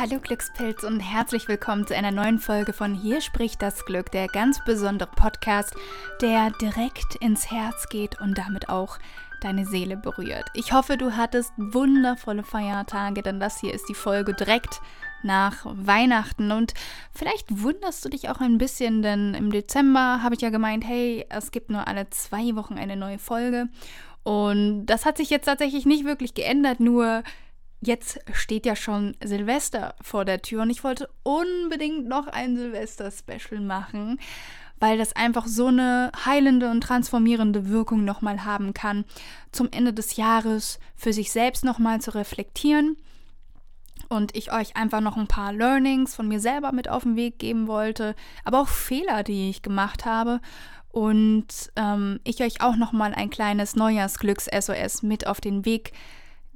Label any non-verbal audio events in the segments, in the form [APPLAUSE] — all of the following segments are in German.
Hallo Glückspilz und herzlich willkommen zu einer neuen Folge von Hier spricht das Glück, der ganz besondere Podcast, der direkt ins Herz geht und damit auch deine Seele berührt. Ich hoffe, du hattest wundervolle Feiertage, denn das hier ist die Folge direkt nach Weihnachten und vielleicht wunderst du dich auch ein bisschen, denn im Dezember habe ich ja gemeint, hey, es gibt nur alle zwei Wochen eine neue Folge und das hat sich jetzt tatsächlich nicht wirklich geändert, nur jetzt steht ja schon Silvester vor der Tür und ich wollte unbedingt noch ein Silvester-Special machen, weil das einfach so eine heilende und transformierende Wirkung nochmal haben kann, zum Ende des Jahres für sich selbst nochmal zu reflektieren und ich euch einfach noch ein paar Learnings von mir selber mit auf den Weg geben wollte, aber auch Fehler, die ich gemacht habe und ähm, ich euch auch nochmal ein kleines Neujahrsglücks-SOS mit auf den Weg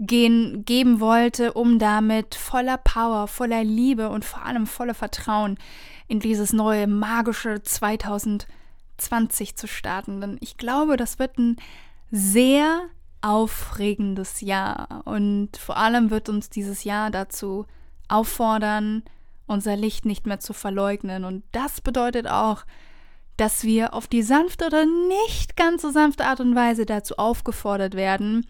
gehen, geben wollte, um damit voller Power, voller Liebe und vor allem voller Vertrauen in dieses neue magische 2020 zu starten. Denn ich glaube, das wird ein sehr aufregendes Jahr und vor allem wird uns dieses Jahr dazu auffordern, unser Licht nicht mehr zu verleugnen. Und das bedeutet auch, dass wir auf die sanfte oder nicht ganz so sanfte Art und Weise dazu aufgefordert werden,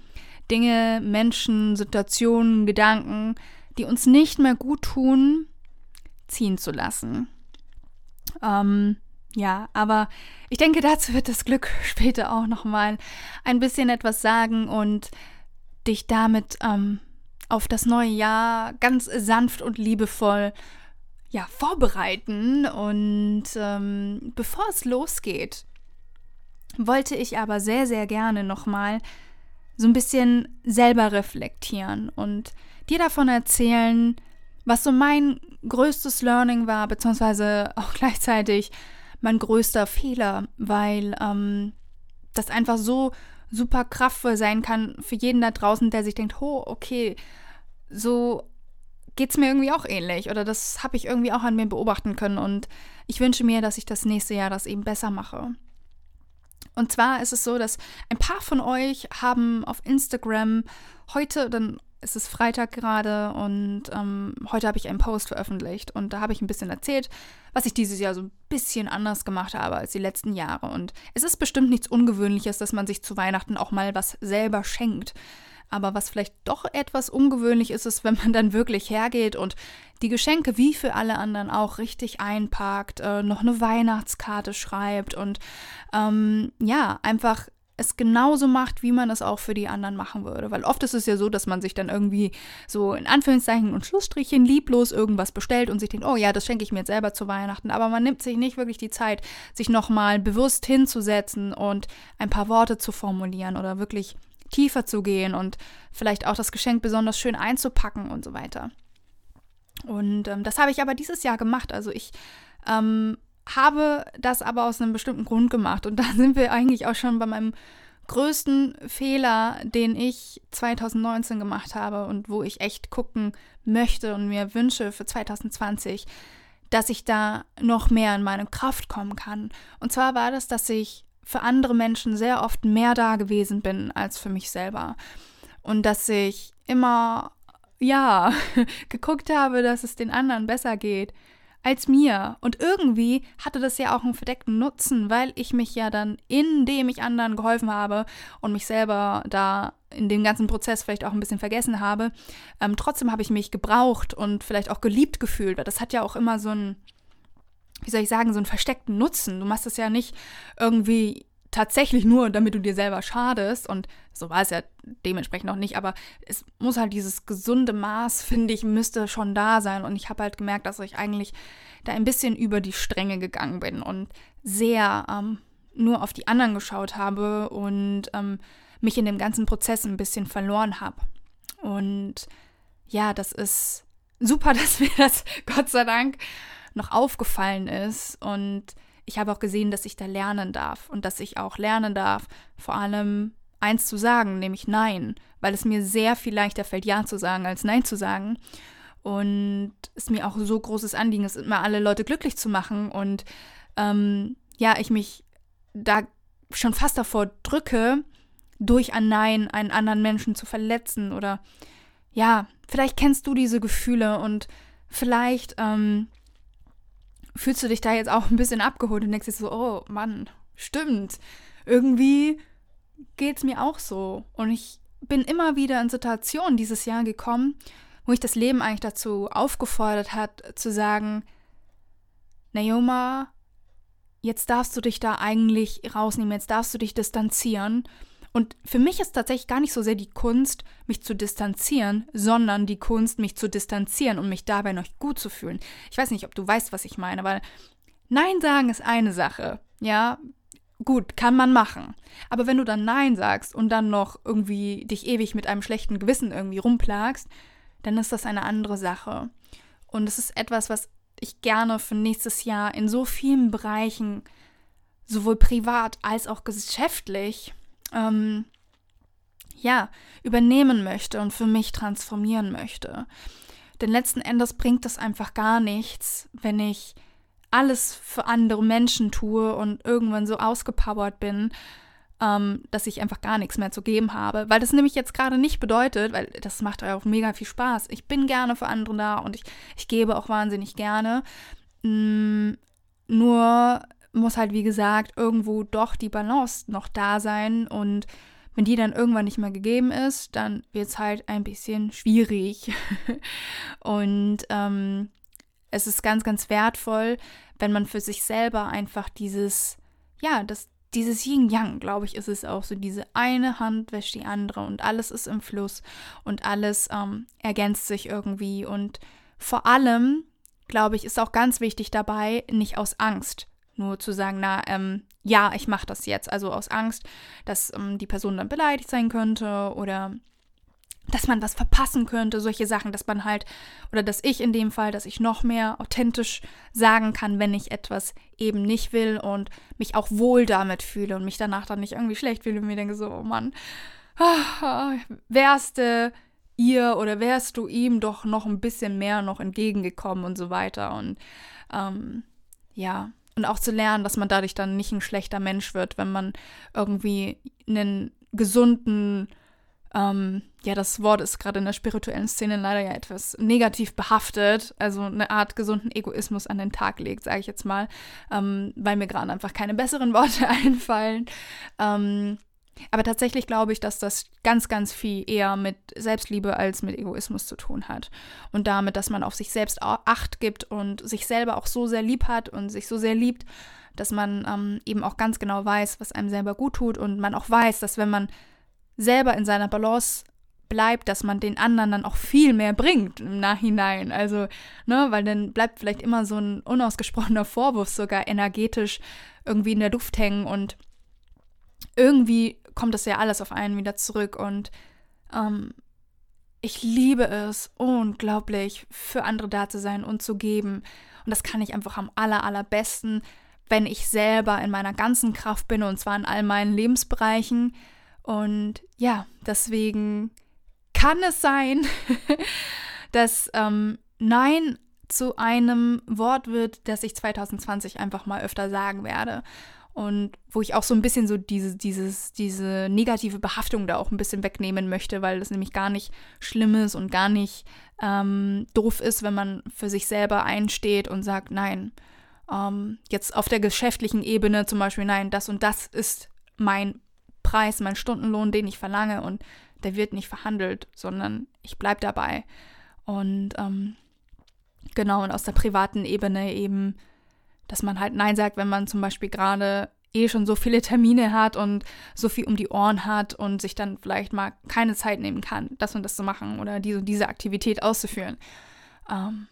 Dinge, Menschen, Situationen, Gedanken, die uns nicht mehr gut tun, ziehen zu lassen. Ähm, ja, aber ich denke, dazu wird das Glück [LAUGHS] später auch noch mal ein bisschen etwas sagen und dich damit ähm, auf das neue Jahr ganz sanft und liebevoll ja vorbereiten. Und ähm, bevor es losgeht, wollte ich aber sehr sehr gerne noch mal so ein bisschen selber reflektieren und dir davon erzählen, was so mein größtes Learning war, beziehungsweise auch [LAUGHS] gleichzeitig mein größter Fehler, weil ähm, das einfach so super kraftvoll sein kann für jeden da draußen, der sich denkt, oh, okay, so geht es mir irgendwie auch ähnlich oder das habe ich irgendwie auch an mir beobachten können und ich wünsche mir, dass ich das nächste Jahr das eben besser mache. Und zwar ist es so, dass ein paar von euch haben auf Instagram heute, dann ist es Freitag gerade und ähm, heute habe ich einen Post veröffentlicht und da habe ich ein bisschen erzählt, was ich dieses Jahr so ein bisschen anders gemacht habe als die letzten Jahre. Und es ist bestimmt nichts Ungewöhnliches, dass man sich zu Weihnachten auch mal was selber schenkt. Aber was vielleicht doch etwas ungewöhnlich ist, ist, wenn man dann wirklich hergeht und die Geschenke wie für alle anderen auch richtig einpackt, äh, noch eine Weihnachtskarte schreibt und ähm, ja, einfach es genauso macht, wie man es auch für die anderen machen würde. Weil oft ist es ja so, dass man sich dann irgendwie so in Anführungszeichen und Schlussstrichen lieblos irgendwas bestellt und sich denkt, oh ja, das schenke ich mir jetzt selber zu Weihnachten. Aber man nimmt sich nicht wirklich die Zeit, sich nochmal bewusst hinzusetzen und ein paar Worte zu formulieren oder wirklich tiefer zu gehen und vielleicht auch das Geschenk besonders schön einzupacken und so weiter. Und ähm, das habe ich aber dieses Jahr gemacht. Also ich ähm, habe das aber aus einem bestimmten Grund gemacht. Und da [LAUGHS] sind wir eigentlich auch schon bei meinem größten Fehler, den ich 2019 gemacht habe und wo ich echt gucken möchte und mir wünsche für 2020, dass ich da noch mehr in meine Kraft kommen kann. Und zwar war das, dass ich für andere Menschen sehr oft mehr da gewesen bin als für mich selber. Und dass ich immer, ja, [LAUGHS] geguckt habe, dass es den anderen besser geht als mir. Und irgendwie hatte das ja auch einen verdeckten Nutzen, weil ich mich ja dann, indem ich anderen geholfen habe und mich selber da in dem ganzen Prozess vielleicht auch ein bisschen vergessen habe, ähm, trotzdem habe ich mich gebraucht und vielleicht auch geliebt gefühlt, weil das hat ja auch immer so ein wie soll ich sagen, so einen versteckten Nutzen. Du machst es ja nicht irgendwie tatsächlich nur, damit du dir selber schadest. Und so war es ja dementsprechend noch nicht. Aber es muss halt dieses gesunde Maß, finde ich, müsste schon da sein. Und ich habe halt gemerkt, dass ich eigentlich da ein bisschen über die Stränge gegangen bin und sehr ähm, nur auf die anderen geschaut habe und ähm, mich in dem ganzen Prozess ein bisschen verloren habe. Und ja, das ist super, [LAUGHS] dass mir das Gott sei Dank noch aufgefallen ist. Und ich habe auch gesehen, dass ich da lernen darf und dass ich auch lernen darf, vor allem eins zu sagen, nämlich Nein, weil es mir sehr viel leichter fällt, Ja zu sagen, als Nein zu sagen. Und es mir auch so großes Anliegen ist, immer alle Leute glücklich zu machen. Und ähm, ja, ich mich da schon fast davor drücke, durch ein Nein einen anderen Menschen zu verletzen. Oder ja, vielleicht kennst du diese Gefühle und vielleicht ähm, fühlst du dich da jetzt auch ein bisschen abgeholt und denkst dir so, oh Mann, stimmt. Irgendwie geht es mir auch so. Und ich bin immer wieder in Situationen dieses Jahr gekommen, wo ich das Leben eigentlich dazu aufgefordert hat, zu sagen, Naoma, jetzt darfst du dich da eigentlich rausnehmen, jetzt darfst du dich distanzieren. Und für mich ist tatsächlich gar nicht so sehr die Kunst, mich zu distanzieren, sondern die Kunst, mich zu distanzieren und mich dabei noch gut zu fühlen. Ich weiß nicht, ob du weißt, was ich meine, weil Nein sagen ist eine Sache. Ja, gut, kann man machen. Aber wenn du dann Nein sagst und dann noch irgendwie dich ewig mit einem schlechten Gewissen irgendwie rumplagst, dann ist das eine andere Sache. Und es ist etwas, was ich gerne für nächstes Jahr in so vielen Bereichen, sowohl privat als auch geschäftlich, ähm, ja, übernehmen möchte und für mich transformieren möchte. Denn letzten Endes bringt es einfach gar nichts, wenn ich alles für andere Menschen tue und irgendwann so ausgepowert bin, ähm, dass ich einfach gar nichts mehr zu geben habe. Weil das nämlich jetzt gerade nicht bedeutet, weil das macht euch auch mega viel Spaß. Ich bin gerne für andere da und ich, ich gebe auch wahnsinnig gerne. Mm, nur muss halt, wie gesagt, irgendwo doch die Balance noch da sein und wenn die dann irgendwann nicht mehr gegeben ist, dann wird es halt ein bisschen schwierig. [LAUGHS] und ähm, es ist ganz, ganz wertvoll, wenn man für sich selber einfach dieses, ja, das, dieses Yin-Yang, glaube ich, ist es auch so. Diese eine Hand wäscht die andere und alles ist im Fluss und alles ähm, ergänzt sich irgendwie. Und vor allem, glaube ich, ist auch ganz wichtig dabei, nicht aus Angst nur zu sagen, na, ähm, ja, ich mache das jetzt. Also aus Angst, dass ähm, die Person dann beleidigt sein könnte oder dass man was verpassen könnte, solche Sachen, dass man halt, oder dass ich in dem Fall, dass ich noch mehr authentisch sagen kann, wenn ich etwas eben nicht will und mich auch wohl damit fühle und mich danach dann nicht irgendwie schlecht fühle und mir denke so, oh Mann, [LAUGHS] wärst du ihr oder wärst du ihm doch noch ein bisschen mehr noch entgegengekommen und so weiter. Und ähm, ja, und auch zu lernen, dass man dadurch dann nicht ein schlechter Mensch wird, wenn man irgendwie einen gesunden, ähm, ja, das Wort ist gerade in der spirituellen Szene leider ja etwas negativ behaftet, also eine Art gesunden Egoismus an den Tag legt, sage ich jetzt mal, ähm, weil mir gerade einfach keine besseren [LAUGHS] Worte einfallen. Ähm, aber tatsächlich glaube ich, dass das ganz, ganz viel eher mit Selbstliebe als mit Egoismus zu tun hat. Und damit, dass man auf sich selbst Acht gibt und sich selber auch so sehr lieb hat und sich so sehr liebt, dass man ähm, eben auch ganz genau weiß, was einem selber gut tut und man auch weiß, dass wenn man selber in seiner Balance bleibt, dass man den anderen dann auch viel mehr bringt im Nachhinein. Also, ne, weil dann bleibt vielleicht immer so ein unausgesprochener Vorwurf sogar energetisch irgendwie in der Luft hängen und irgendwie kommt das ja alles auf einen wieder zurück und ähm, ich liebe es unglaublich, für andere da zu sein und zu geben. Und das kann ich einfach am aller, allerbesten, wenn ich selber in meiner ganzen Kraft bin und zwar in all meinen Lebensbereichen. Und ja, deswegen kann es sein, [LAUGHS] dass ähm, Nein zu einem Wort wird, das ich 2020 einfach mal öfter sagen werde und wo ich auch so ein bisschen so diese, dieses, diese negative Behaftung da auch ein bisschen wegnehmen möchte, weil das nämlich gar nicht schlimm ist und gar nicht ähm, doof ist, wenn man für sich selber einsteht und sagt, nein, ähm, jetzt auf der geschäftlichen Ebene zum Beispiel, nein, das und das ist mein Preis, mein Stundenlohn, den ich verlange und der wird nicht verhandelt, sondern ich bleibe dabei. Und ähm, genau, und aus der privaten Ebene eben dass man halt Nein sagt, wenn man zum Beispiel gerade eh schon so viele Termine hat und so viel um die Ohren hat und sich dann vielleicht mal keine Zeit nehmen kann, das und das zu machen oder diese, diese Aktivität auszuführen. Ähm,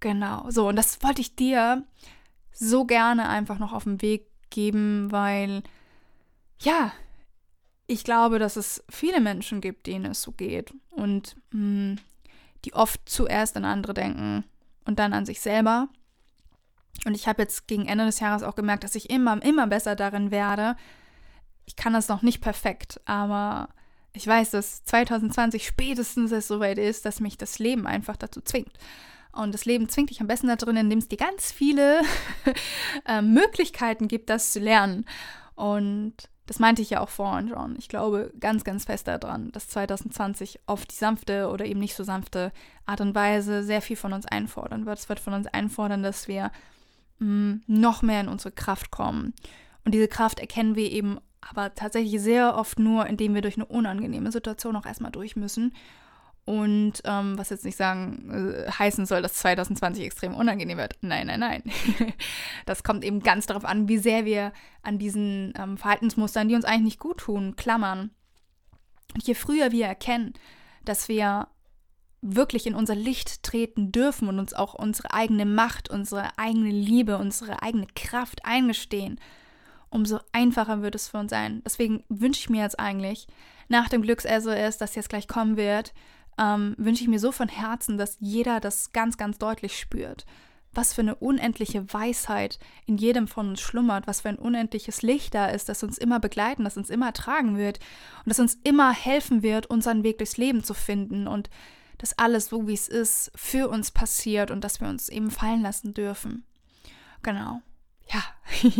genau, so, und das wollte ich dir so gerne einfach noch auf den Weg geben, weil, ja, ich glaube, dass es viele Menschen gibt, denen es so geht und mh, hm, die oft zuerst an andere denken und dann an sich selber Und ich habe jetzt gegen Ende des Jahres auch gemerkt, dass ich immer, immer besser darin werde. Ich kann das noch nicht perfekt, aber ich weiß, dass 2020 spätestens es soweit ist, dass mich das Leben einfach dazu zwingt. Und das Leben zwingt dich am besten darin, indem es dir ganz viele [LAUGHS] äh, Möglichkeiten gibt, das zu lernen. Und das meinte ich ja auch vorhin schon. Ich glaube ganz, ganz fest daran, dass 2020 auf die sanfte oder eben nicht so sanfte Art und Weise sehr viel von uns einfordern wird. Es wird von uns einfordern, dass wir mh, mm, noch mehr in unsere Kraft kommen. Und diese Kraft erkennen wir eben aber tatsächlich sehr oft nur, indem wir durch eine unangenehme Situation auch erstmal durch müssen. Und ähm, was jetzt nicht sagen äh, heißen soll, dass 2020 extrem unangenehm wird. Nein, nein, nein. [LAUGHS] das kommt eben ganz darauf an, wie sehr wir an diesen ähm, Verhaltensmustern, die uns eigentlich nicht gut tun, klammern. Und je früher wir erkennen, dass wir wirklich in unser Licht treten dürfen und uns auch unsere eigene Macht, unsere eigene Liebe, unsere eigene Kraft eingestehen, umso einfacher wird es für uns sein. Deswegen wünsche ich mir jetzt eigentlich, nach dem Glücks-SOS, das jetzt gleich kommen wird, ähm, wünsche ich mir so von Herzen, dass jeder das ganz, ganz deutlich spürt. Was für eine unendliche Weisheit in jedem von uns schlummert, was für ein unendliches Licht da ist, das uns immer begleiten, das uns immer tragen wird und das uns immer helfen wird, unseren Weg durchs Leben zu finden und dass alles so, wie es ist, für uns passiert und dass wir uns eben fallen lassen dürfen. Genau. Ja. [LAUGHS]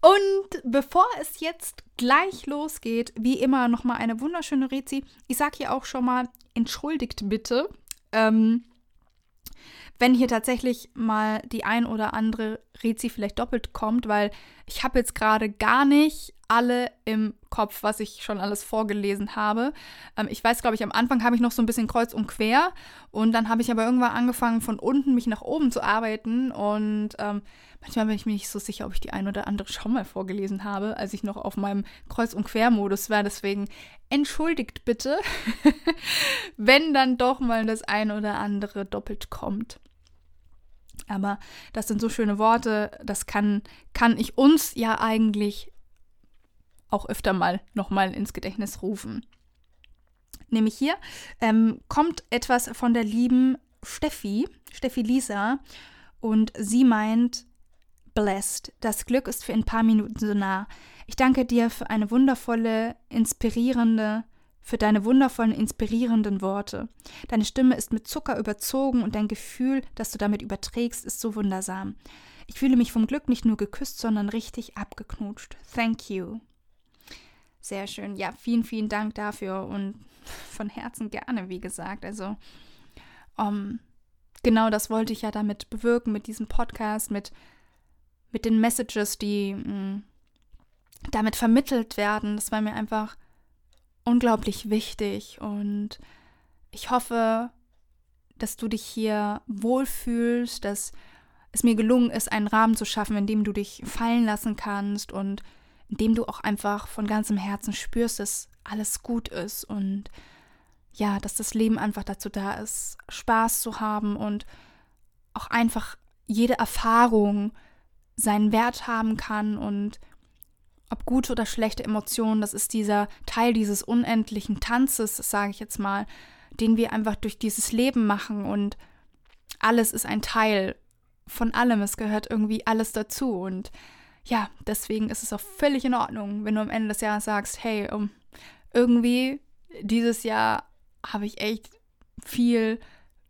Und bevor es jetzt gleich losgeht, wie immer nochmal eine wunderschöne Rezi. Ich sage hier auch schon mal, entschuldigt bitte, ähm, wenn hier tatsächlich mal die ein oder andere Rezi vielleicht doppelt kommt, weil ich habe jetzt gerade gar nicht alle im Kopf, was ich schon alles vorgelesen habe. Ähm, ich weiß, glaube ich, am Anfang habe ich noch so ein bisschen kreuz und quer und dann habe ich aber irgendwann angefangen, von unten mich nach oben zu arbeiten und ähm, manchmal bin ich mir nicht so sicher, ob ich die ein oder andere schon mal vorgelesen habe, als ich noch auf meinem Kreuz- und Quer-Modus war. Deswegen entschuldigt bitte, [LAUGHS] wenn dann doch mal das ein oder andere doppelt kommt. Aber das sind so schöne Worte, das kann, kann ich uns ja eigentlich auch öfter mal nochmal ins Gedächtnis rufen. Nämlich hier ähm, kommt etwas von der lieben Steffi, Steffi Lisa, und sie meint, blessed. Das Glück ist für ein paar Minuten so nah. Ich danke dir für eine wundervolle, inspirierende, für deine wundervollen, inspirierenden Worte. Deine Stimme ist mit Zucker überzogen und dein Gefühl, das du damit überträgst, ist so wundersam. Ich fühle mich vom Glück nicht nur geküsst, sondern richtig abgeknutscht. Thank you. Sehr schön. Ja, vielen, vielen Dank dafür und [LAUGHS] von Herzen gerne, wie gesagt. Also, um, ähm, genau das wollte ich ja damit bewirken, mit diesem Podcast, mit, mit den Messages, die mh, mm, damit vermittelt werden. Das war mir einfach unglaublich wichtig und ich hoffe, dass du dich hier wohlfühlst, dass es mir gelungen ist, einen Rahmen zu schaffen, in dem du dich fallen lassen kannst und in dem du auch einfach von ganzem Herzen spürst, dass alles gut ist und ja, dass das Leben einfach dazu da ist, Spaß zu haben und auch einfach jede Erfahrung seinen Wert haben kann und ob gute oder schlechte Emotionen, das ist dieser Teil dieses unendlichen Tanzes, sage ich jetzt mal, den wir einfach durch dieses Leben machen und alles ist ein Teil von allem, es gehört irgendwie alles dazu und ja, deswegen ist es auch völlig in Ordnung, wenn du am Ende des Jahres sagst, hey, irgendwie dieses Jahr habe ich echt viel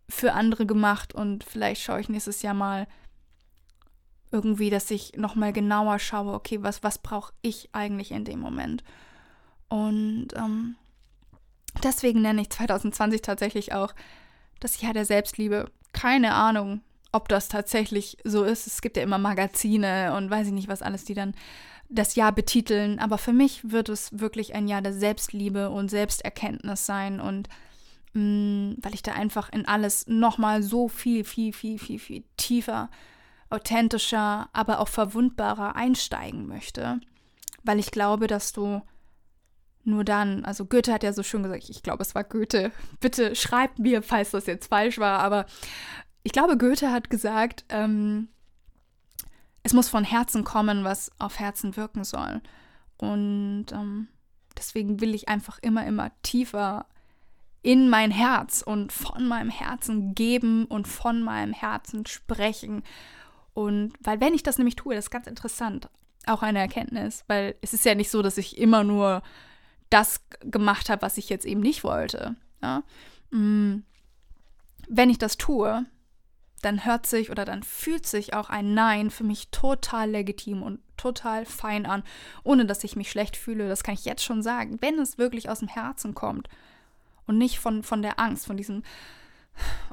für andere gemacht und vielleicht schaue ich nächstes Jahr mal irgendwie, dass ich nochmal genauer schaue, okay, was, was brauche ich eigentlich in dem Moment? Und ähm, deswegen nenne ich 2020 tatsächlich auch das Jahr der Selbstliebe. Keine Ahnung, ob das tatsächlich so ist. Es gibt ja immer Magazine und weiß ich nicht, was alles, die dann das Jahr betiteln. Aber für mich wird es wirklich ein Jahr der Selbstliebe und Selbsterkenntnis sein und mh, mm, weil ich da einfach in alles nochmal so viel, viel, viel, viel, viel tiefer authentischer, aber auch verwundbarer einsteigen möchte, weil ich glaube, dass du nur dann, also Goethe hat ja so schön gesagt, ich glaube, es war Goethe, bitte schreibt mir, falls das jetzt falsch war, aber ich glaube, Goethe hat gesagt, ähm, es muss von Herzen kommen, was auf Herzen wirken soll. Und ähm, deswegen will ich einfach immer, immer tiefer in mein Herz und von meinem Herzen geben und von meinem Herzen sprechen Und weil wenn ich das nämlich tue, das ist ganz interessant, auch eine Erkenntnis, weil es ist ja nicht so, dass ich immer nur das gemacht habe, was ich jetzt eben nicht wollte. Ja? Mm. Wenn ich das tue, dann hört sich oder dann fühlt sich auch ein Nein für mich total legitim und total fein an, ohne dass ich mich schlecht fühle. Das kann ich jetzt schon sagen, wenn es wirklich aus dem Herzen kommt und nicht von, von der Angst, von diesem,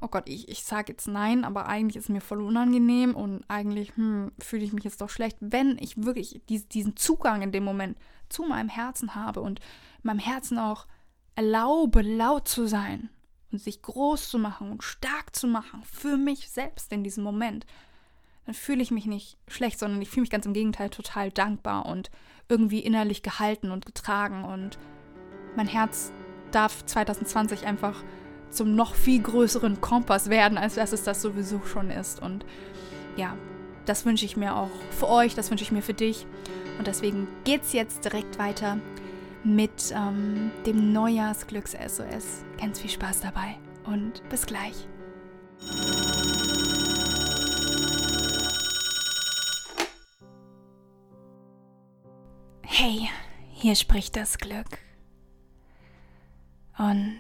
oh Gott, ich, ich sage jetzt Nein, aber eigentlich ist es mir voll unangenehm und eigentlich hm, fühle ich mich jetzt doch schlecht, wenn ich wirklich die, diesen Zugang in dem Moment zu meinem Herzen habe und meinem Herzen auch erlaube, laut zu sein und sich groß zu machen und stark zu machen für mich selbst in diesem Moment, dann fühle ich mich nicht schlecht, sondern ich fühle mich ganz im Gegenteil total dankbar und irgendwie innerlich gehalten und getragen und mein Herz darf 2020 einfach zum noch viel größeren Kompass werden, als dass es das sowieso schon ist. Und ja, das wünsche ich mir auch für euch, das wünsche ich mir für dich. Und deswegen geht es jetzt direkt weiter mit ähm, dem Neujahrsglücks-SOS. Ganz viel Spaß dabei und bis gleich. Hey, hier spricht das Glück. Und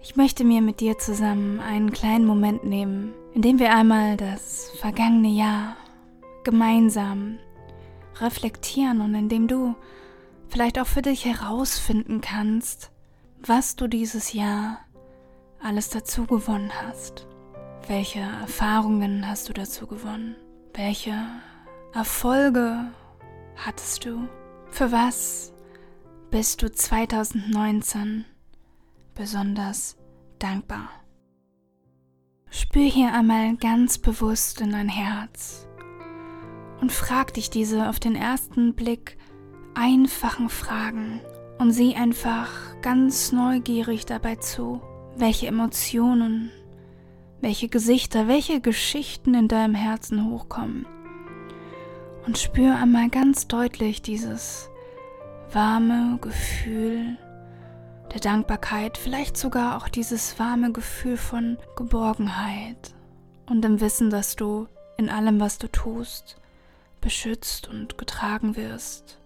ich möchte mir mit dir zusammen einen kleinen Moment nehmen, in dem wir einmal das vergangene Jahr gemeinsam reflektieren und in dem du vielleicht auch für dich herausfinden kannst, was du dieses Jahr alles dazu gewonnen hast. Welche Erfahrungen hast du dazu gewonnen? Welche Erfolge hattest du? Für was bist du 2019 besonders dankbar? Spür hier einmal ganz bewusst in dein Herz und frag dich diese auf den ersten Blick einfachen Fragen und sieh einfach ganz neugierig dabei zu, welche Emotionen, welche Gesichter, welche Geschichten in deinem Herzen hochkommen. Und spür einmal ganz deutlich dieses warme Gefühl der Dankbarkeit, vielleicht sogar auch dieses warme Gefühl von Geborgenheit und im Wissen, dass du in allem, was du tust, beschützt und getragen wirst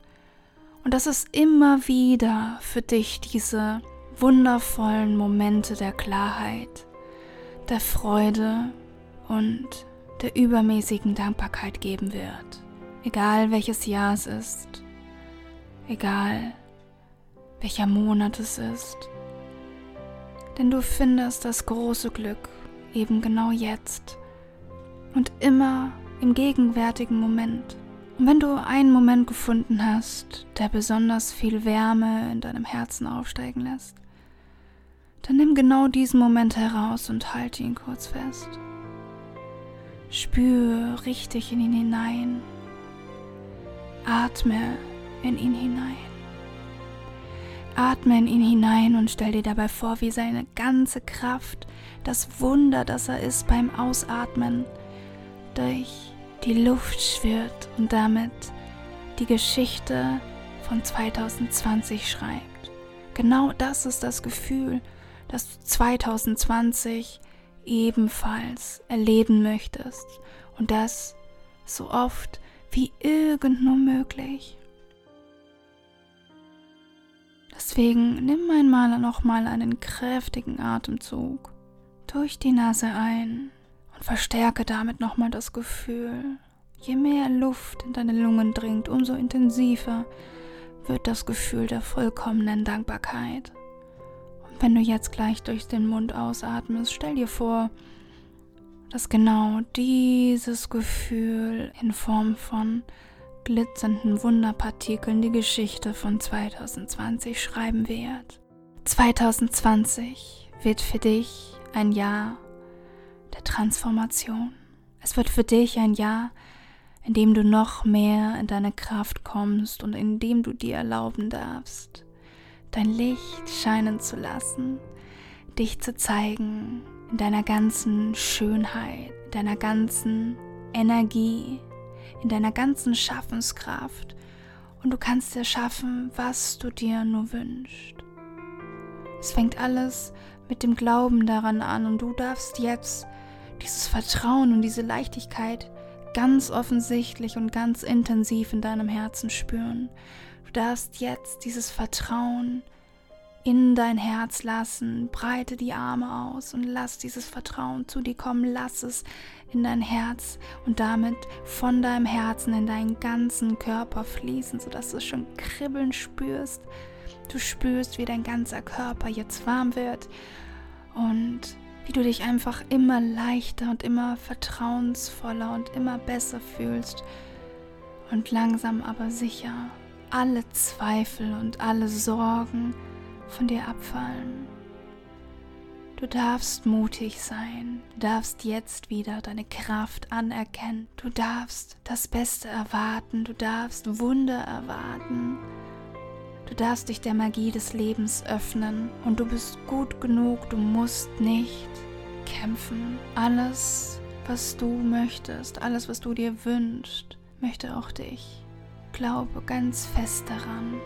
und dass es immer wieder für dich diese wundervollen Momente der Klarheit, der Freude und der übermäßigen Dankbarkeit geben wird. Egal welches Jahr es ist, egal welcher Monat es ist. Denn du findest das große Glück eben genau jetzt und immer im gegenwärtigen Moment. Und wenn du einen Moment gefunden hast, der besonders viel Wärme in deinem Herzen aufsteigen lässt, dann nimm genau diesen Moment heraus und halte ihn kurz fest. Spür richtig in ihn hinein. Atme in ihn hinein. Atme in ihn hinein und stell dir dabei vor, wie seine ganze Kraft, das Wunder, das er ist beim Ausatmen, durch die Luft schwirrt und damit die Geschichte von 2020 schreibt. Genau das ist das Gefühl, das du 2020 ebenfalls erleben möchtest und das so oft wie irgend nur möglich. Deswegen nimm einmal nochmal einen kräftigen Atemzug durch die Nase ein und verstärke damit nochmal das Gefühl. Je mehr Luft in deine Lungen dringt, umso intensiver wird das Gefühl der vollkommenen Dankbarkeit. Und wenn du jetzt gleich durch den Mund ausatmest, stell dir vor, dass genau dieses Gefühl in Form von glitzernden Wunderpartikeln die Geschichte von 2020 schreiben wird. 2020 wird für dich ein Jahr der Transformation. Es wird für dich ein Jahr, in dem du noch mehr in deine Kraft kommst und in dem du dir erlauben darfst, dein Licht scheinen zu lassen, dich zu zeigen in deiner ganzen Schönheit, deiner ganzen Energie, in deiner ganzen Schaffenskraft und du kannst erschaffen, was du dir nur wünschst. Es fängt alles mit dem Glauben daran an und du darfst jetzt dieses Vertrauen und diese Leichtigkeit ganz offensichtlich und ganz intensiv in deinem Herzen spüren. Du darfst jetzt dieses Vertrauen in dein Herz lassen. Breite die Arme aus und lass dieses Vertrauen zu dir kommen. Lass es in dein Herz und damit von deinem Herzen in deinen ganzen Körper fließen, sodass du schon kribbeln spürst. Du spürst, wie dein ganzer Körper jetzt warm wird und wie du dich einfach immer leichter und immer vertrauensvoller und immer besser fühlst und langsam aber sicher alle Zweifel und alle Sorgen von dir abfallen. Du darfst mutig sein, du darfst jetzt wieder deine Kraft anerkennen, du darfst das Beste erwarten, du darfst Wunder erwarten, du darfst dich der Magie des Lebens öffnen und du bist gut genug, du musst nicht kämpfen. Alles, was du möchtest, alles, was du dir wünschst, möchte auch dich. Glaube ganz fest daran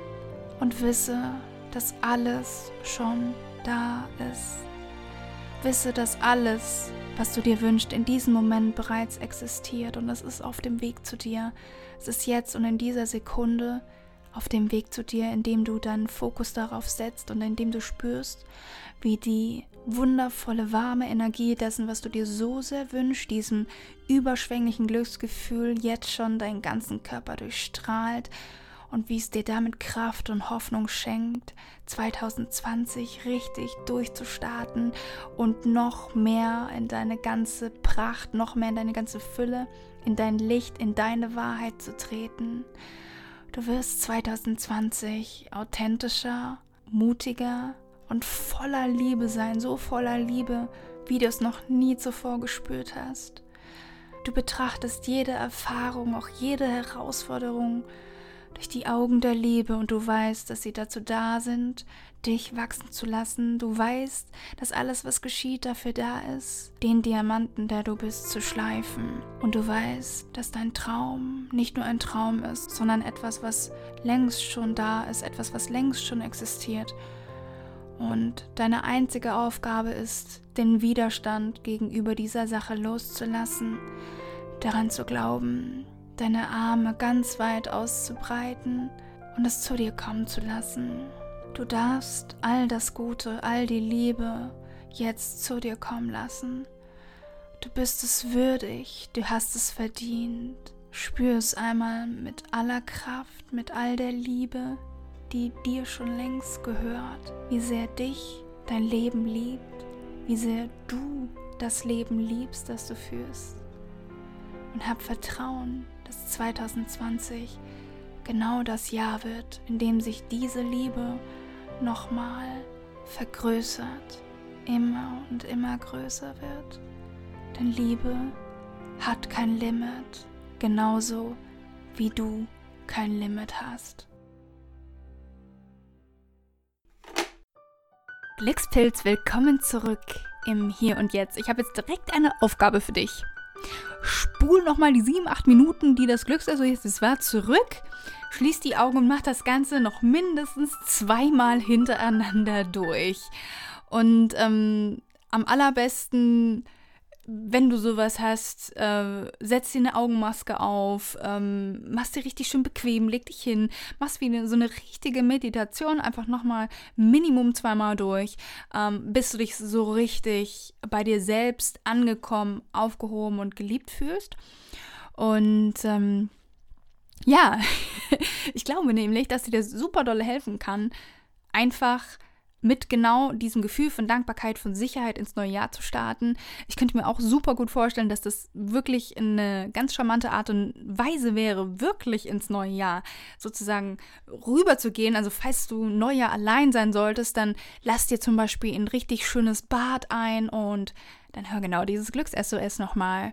und wisse, dass alles schon da ist. Wisse, dass alles, was du dir wünschst, in diesem Moment bereits existiert und es ist auf dem Weg zu dir. Es ist jetzt und in dieser Sekunde auf dem Weg zu dir, indem du deinen Fokus darauf setzt und indem du spürst, wie die wundervolle, warme Energie dessen, was du dir so sehr wünschst, diesem überschwänglichen Glücksgefühl jetzt schon deinen ganzen Körper durchstrahlt und wie es dir damit Kraft und Hoffnung schenkt, 2020 richtig durchzustarten und noch mehr in deine ganze Pracht, noch mehr in deine ganze Fülle, in dein Licht, in deine Wahrheit zu treten. Du wirst 2020 authentischer, mutiger und voller Liebe sein, so voller Liebe, wie du es noch nie zuvor gespürt hast. Du betrachtest jede Erfahrung, auch jede Herausforderung durch die Augen der Liebe und du weißt, dass sie dazu da sind, dich wachsen zu lassen. Du weißt, dass alles, was geschieht, dafür da ist, den Diamanten, der du bist, zu schleifen. Und du weißt, dass dein Traum nicht nur ein Traum ist, sondern etwas, was längst schon da ist, etwas, was längst schon existiert. Und deine einzige Aufgabe ist, den Widerstand gegenüber dieser Sache loszulassen, daran zu glauben, deine Arme ganz weit auszubreiten und es zu dir kommen zu lassen. Du darfst all das Gute, all die Liebe jetzt zu dir kommen lassen. Du bist es würdig, du hast es verdient. Spür es einmal mit aller Kraft, mit all der Liebe, die dir schon längst gehört, wie sehr dich dein Leben liebt, wie sehr du das Leben liebst, das du führst. Und hab Vertrauen, dass 2020 genau das Jahr wird, in dem sich diese Liebe nochmal vergrößert, immer und immer größer wird. Denn Liebe hat kein Limit, genauso wie du kein Limit hast. Glückspilz, willkommen zurück im Hier und Jetzt. Ich habe jetzt direkt eine Aufgabe für dich spul nochmal die sieben, acht Minuten, die das Glückserlebnis war, zurück, schließ die Augen und mach das Ganze noch mindestens zweimal hintereinander durch. Und ähm, am allerbesten wenn du sowas hast, äh, setz dir eine Augenmaske auf, ähm, machst dir richtig schön bequem, leg dich hin, machst wie eine, so eine richtige Meditation, einfach nochmal Minimum zweimal durch, ähm, bis du dich so richtig bei dir selbst angekommen, aufgehoben und geliebt fühlst. Und ähm, ja, [LAUGHS] ich glaube nämlich, dass dir super dolle helfen kann, einfach mit genau diesem Gefühl von Dankbarkeit, von Sicherheit ins neue Jahr zu starten. Ich könnte mir auch super gut vorstellen, dass das wirklich eine ganz charmante Art und Weise wäre, wirklich ins neue Jahr sozusagen rüberzugehen. Also falls du Neujahr allein sein solltest, dann lass dir zum Beispiel ein richtig schönes Bad ein und dann hör genau dieses Glücks-SOS nochmal.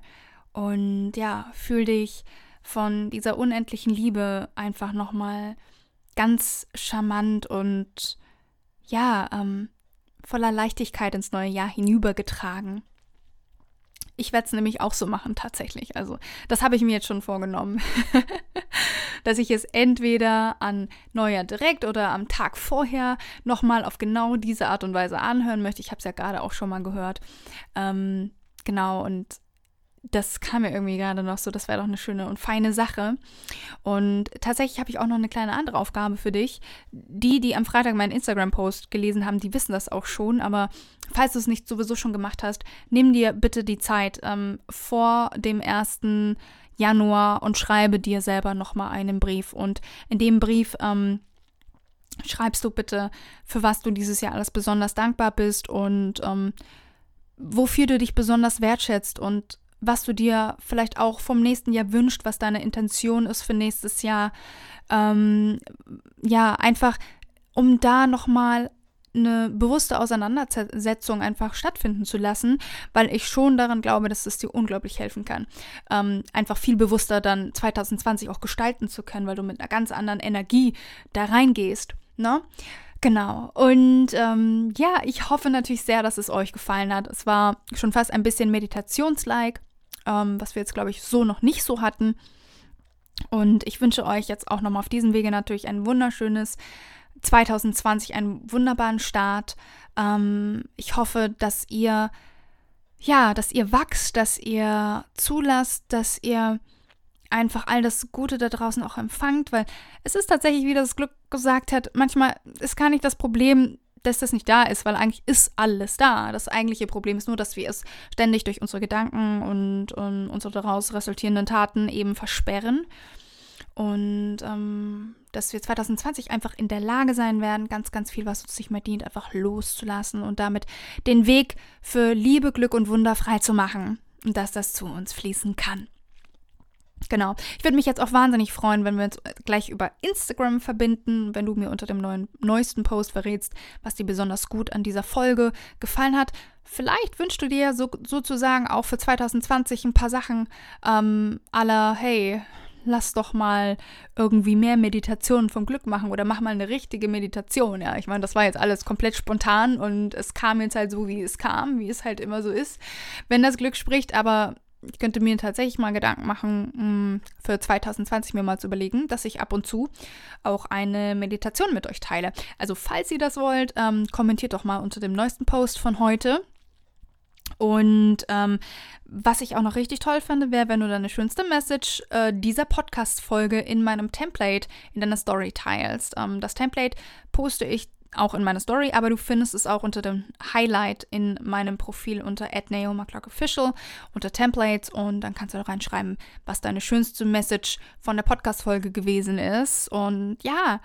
Und ja, fühl dich von dieser unendlichen Liebe einfach nochmal ganz charmant und ja, ähm, voller Leichtigkeit ins neue Jahr hinübergetragen. Ich werde es nämlich auch so machen, tatsächlich. Also, das habe ich mir jetzt schon vorgenommen. [LAUGHS] Dass ich es entweder an Neujahr direkt oder am Tag vorher nochmal auf genau diese Art und Weise anhören möchte. Ich habe es ja gerade auch schon mal gehört. Ähm, genau, und das kam mir irgendwie gerade noch so, das wäre doch eine schöne und feine Sache. Und tatsächlich habe ich auch noch eine kleine andere Aufgabe für dich. Die, die am Freitag meinen Instagram-Post gelesen haben, die wissen das auch schon. Aber falls du es nicht sowieso schon gemacht hast, nimm dir bitte die Zeit ähm, vor dem 1. Januar und schreibe dir selber nochmal einen Brief. Und in dem Brief ähm, schreibst du bitte, für was du dieses Jahr alles besonders dankbar bist und ähm, wofür du dich besonders wertschätzt und was du dir vielleicht auch vom nächsten Jahr wünscht, was deine Intention ist für nächstes Jahr. Ähm, ja, einfach, um da nochmal eine bewusste Auseinandersetzung einfach stattfinden zu lassen, weil ich schon daran glaube, dass es dir unglaublich helfen kann. Ähm, einfach viel bewusster dann 2020 auch gestalten zu können, weil du mit einer ganz anderen Energie da reingehst. Ne? Genau. Und ähm, ja, ich hoffe natürlich sehr, dass es euch gefallen hat. Es war schon fast ein bisschen meditationslike ähm, was wir jetzt, glaube ich, so noch nicht so hatten. Und ich wünsche euch jetzt auch nochmal auf diesem Wege natürlich ein wunderschönes 2020, einen wunderbaren Start. Ähm, ich hoffe, dass ihr, ja, dass ihr wachst, dass ihr zulasst, dass ihr einfach all das Gute da draußen auch empfangt, weil es ist tatsächlich, wie das Glück gesagt hat, manchmal ist gar nicht das Problem, dass das nicht da ist, weil eigentlich ist alles da. Das eigentliche Problem ist nur, dass wir es ständig durch unsere Gedanken und, und unsere daraus resultierenden Taten eben versperren. Und ähm, dass wir 2020 einfach in der Lage sein werden, ganz, ganz viel, was uns nicht mehr dient, einfach loszulassen und damit den Weg für Liebe, Glück und Wunder frei zu machen. Und dass das zu uns fließen kann. Genau. Ich würde mich jetzt auch wahnsinnig freuen, wenn wir uns gleich über Instagram verbinden, wenn du mir unter dem neuen, neuesten Post verrätst, was dir besonders gut an dieser Folge gefallen hat. Vielleicht wünschst du dir so, sozusagen auch für 2020 ein paar Sachen ähm, aller, hey, lass doch mal irgendwie mehr Meditationen vom Glück machen oder mach mal eine richtige Meditation. Ja, ich meine, das war jetzt alles komplett spontan und es kam jetzt halt so, wie es kam, wie es halt immer so ist, wenn das Glück spricht. Aber ich könnte mir tatsächlich mal Gedanken machen, mm, für 2020 mir mal zu überlegen, dass ich ab und zu auch eine Meditation mit euch teile. Also falls ihr das wollt, ähm, kommentiert doch mal unter dem neuesten Post von heute. Und ähm, was ich auch noch richtig toll finde, wäre, wenn du deine schönste Message äh, dieser Podcast-Folge in meinem Template in deiner Story teilst. Ähm, das Template poste ich auch in meiner Story, aber du findest es auch unter dem Highlight in meinem Profil unter @naomaclockofficial unter Templates und dann kannst du da reinschreiben, was deine schönste Message von der Podcast Folge gewesen ist und ja,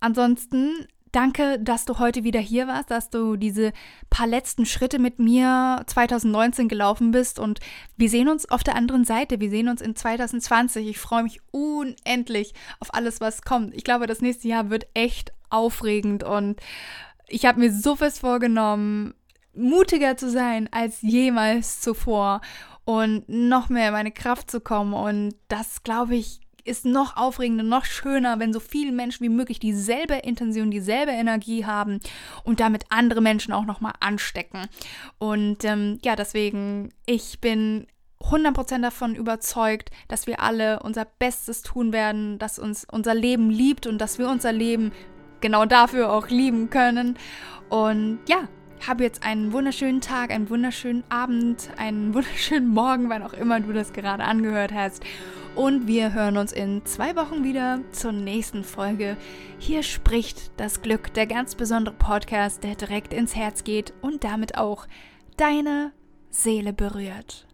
ansonsten Danke, dass du heute wieder hier warst, dass du diese paar letzten Schritte mit mir 2019 gelaufen bist und wir sehen uns auf der anderen Seite. Wir sehen uns in 2020. Ich freue mich unendlich auf alles, was kommt. Ich glaube, das nächste Jahr wird echt aufregend und ich habe mir so fest vorgenommen, mutiger zu sein als jemals zuvor und noch mehr in meine Kraft zu kommen und das glaube ich ist noch aufregender, noch schöner, wenn so viele Menschen wie möglich dieselbe Intention, dieselbe Energie haben und damit andere Menschen auch nochmal anstecken. Und ähm, ja, deswegen, ich bin 100% davon überzeugt, dass wir alle unser Bestes tun werden, dass uns unser Leben liebt und dass wir unser Leben genau dafür auch lieben können. Und ja, habe jetzt einen wunderschönen Tag, einen wunderschönen Abend, einen [LAUGHS] wunderschönen Morgen, wann auch immer du das gerade angehört hast. Und wir hören uns in zwei Wochen wieder zur nächsten Folge. Hier spricht das Glück, der ganz besondere Podcast, der direkt ins Herz geht und damit auch deine Seele berührt.